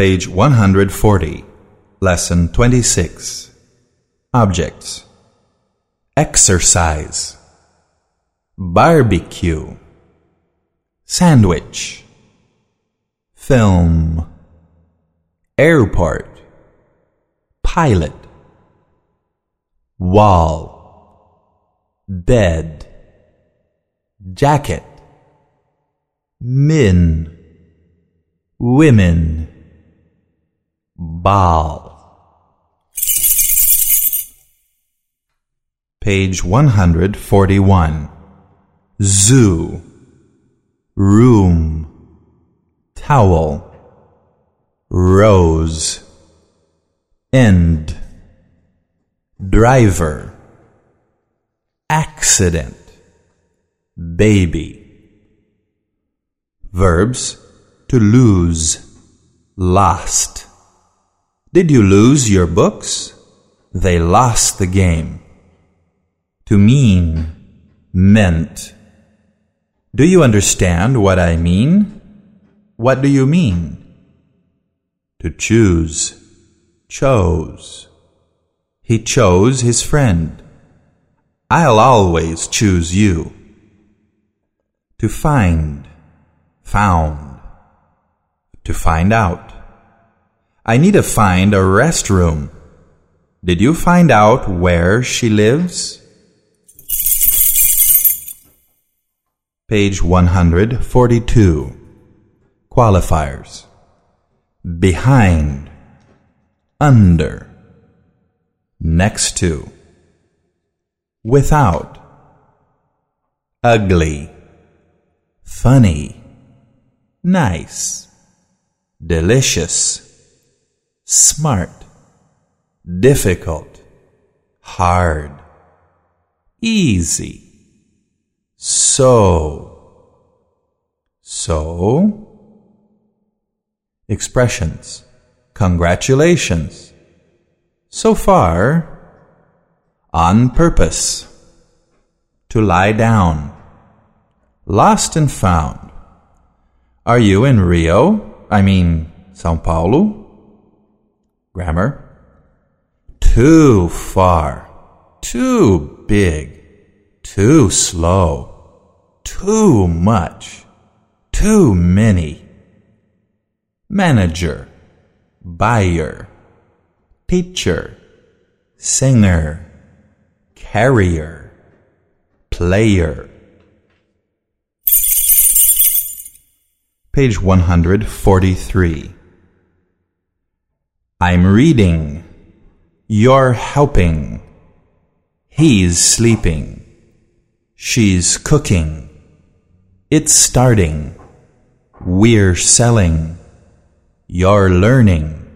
Page 140, Lesson 26. Objects. Exercise. Barbecue. Sandwich. Film. Airport. Pilot. Wall. Bed. Jacket. Min. Women. Ball. Page 141. Zoo. Room. Towel. Rose. End. Driver. Accident. Baby. Verbs to lose. Lost. Did you lose your books? They lost the game. To mean, meant. Do you understand what I mean? What do you mean? To choose, chose. He chose his friend. I'll always choose you. To find, found. To find out. I need to find a restroom. Did you find out where she lives? Page 142. Qualifiers. Behind. Under. Next to. Without. Ugly. Funny. Nice. Delicious. Smart. Difficult. Hard. Easy. So. So. Expressions. Congratulations. So far. On purpose. To lie down. Lost and found. Are you in Rio? I mean, Sao Paulo? Grammar. Too far. Too big. Too slow too much, too many. Manager, buyer, teacher, singer, carrier, player. Page 143. I'm reading. You're helping. He's sleeping. She's cooking. It's starting. We're selling. You're learning.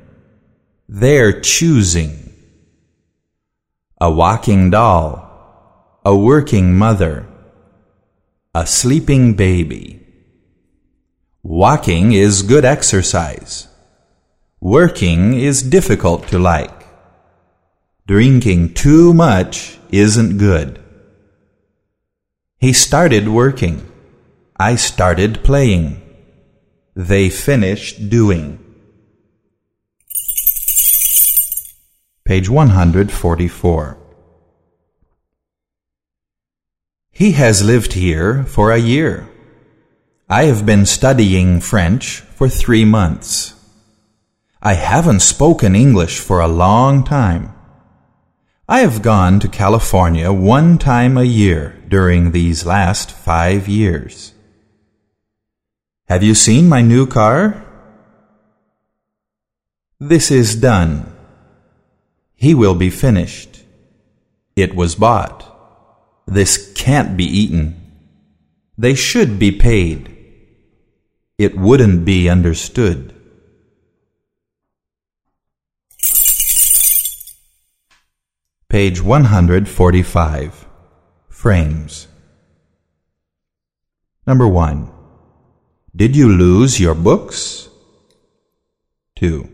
They're choosing. A walking doll. A working mother. A sleeping baby. Walking is good exercise. Working is difficult to like. Drinking too much isn't good. He started working. I started playing. They finished doing. Page 144. He has lived here for a year. I have been studying French for three months. I haven't spoken English for a long time. I have gone to California one time a year during these last five years. Have you seen my new car? This is done. He will be finished. It was bought. This can't be eaten. They should be paid. It wouldn't be understood. Page 145. Frames. Number 1. Did you lose your books? 2.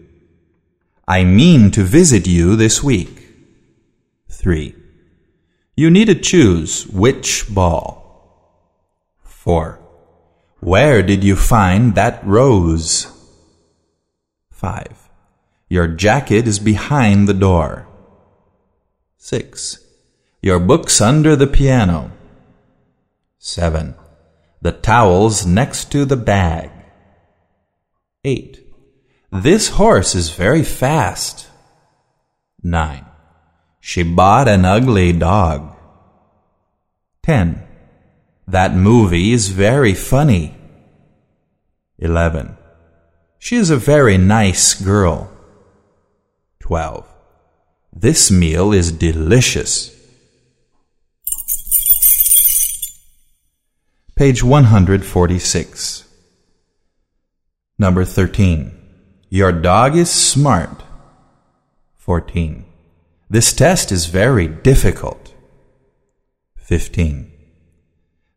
I mean to visit you this week. 3. You need to choose which ball. 4. Where did you find that rose? 5. Your jacket is behind the door. 6. Your book's under the piano. 7. The towel's next to the bag. 8. This horse is very fast. 9. She bought an ugly dog. 10. That movie is very funny. 11. She is a very nice girl. 12. This meal is delicious. Page 146. Number 13. Your dog is smart. 14. This test is very difficult. 15.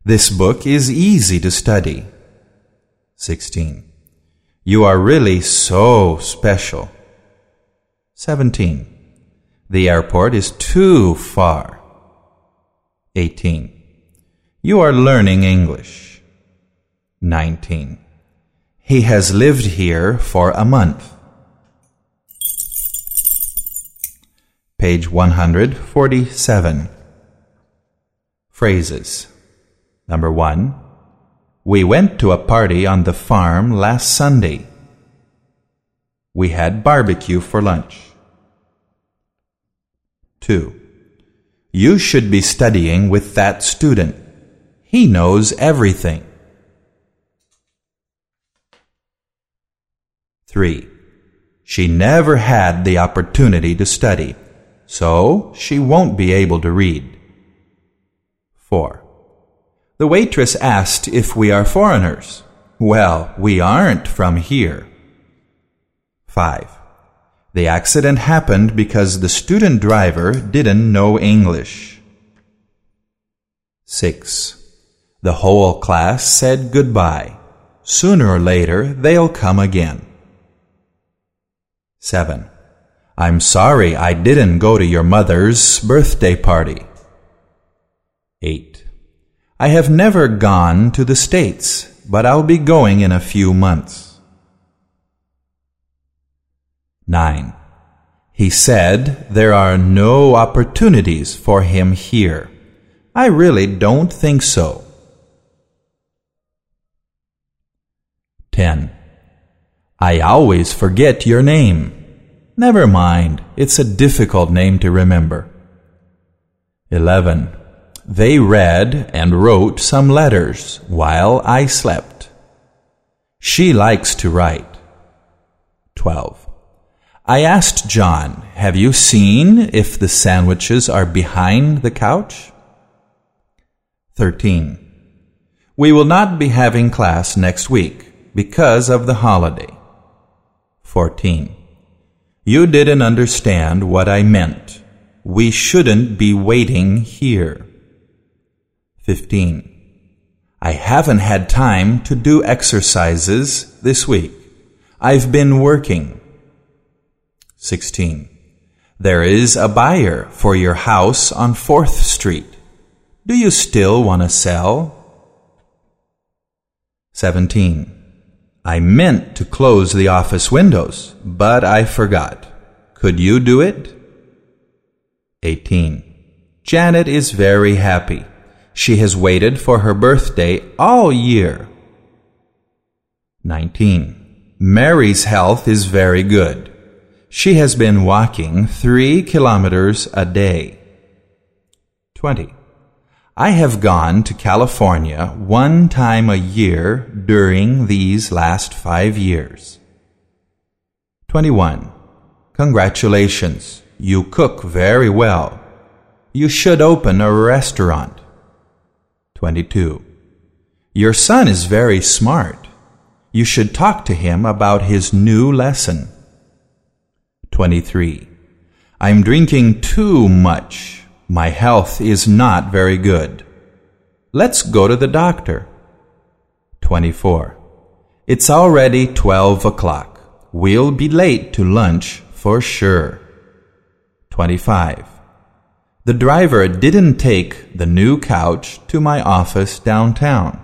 This book is easy to study. 16. You are really so special. 17. The airport is too far. 18. You are learning English. 19. He has lived here for a month. Page 147. Phrases. Number 1. We went to a party on the farm last Sunday. We had barbecue for lunch. 2. You should be studying with that student. He knows everything. 3. She never had the opportunity to study, so she won't be able to read. 4. The waitress asked if we are foreigners. Well, we aren't from here. 5. The accident happened because the student driver didn't know English. 6. The whole class said goodbye. Sooner or later, they'll come again. 7. I'm sorry I didn't go to your mother's birthday party. 8. I have never gone to the States, but I'll be going in a few months. 9. He said there are no opportunities for him here. I really don't think so. 10. I always forget your name. Never mind, it's a difficult name to remember. 11. They read and wrote some letters while I slept. She likes to write. 12. I asked John, Have you seen if the sandwiches are behind the couch? 13. We will not be having class next week because of the holiday. 14. You didn't understand what I meant. We shouldn't be waiting here. 15. I haven't had time to do exercises this week. I've been working. 16. There is a buyer for your house on 4th Street. Do you still want to sell? 17. I meant to close the office windows, but I forgot. Could you do it? 18. Janet is very happy. She has waited for her birthday all year. 19. Mary's health is very good. She has been walking three kilometers a day. 20. I have gone to California one time a year during these last five years. 21. Congratulations. You cook very well. You should open a restaurant. 22. Your son is very smart. You should talk to him about his new lesson. 23. I'm drinking too much. My health is not very good. Let's go to the doctor. 24. It's already 12 o'clock. We'll be late to lunch for sure. 25. The driver didn't take the new couch to my office downtown.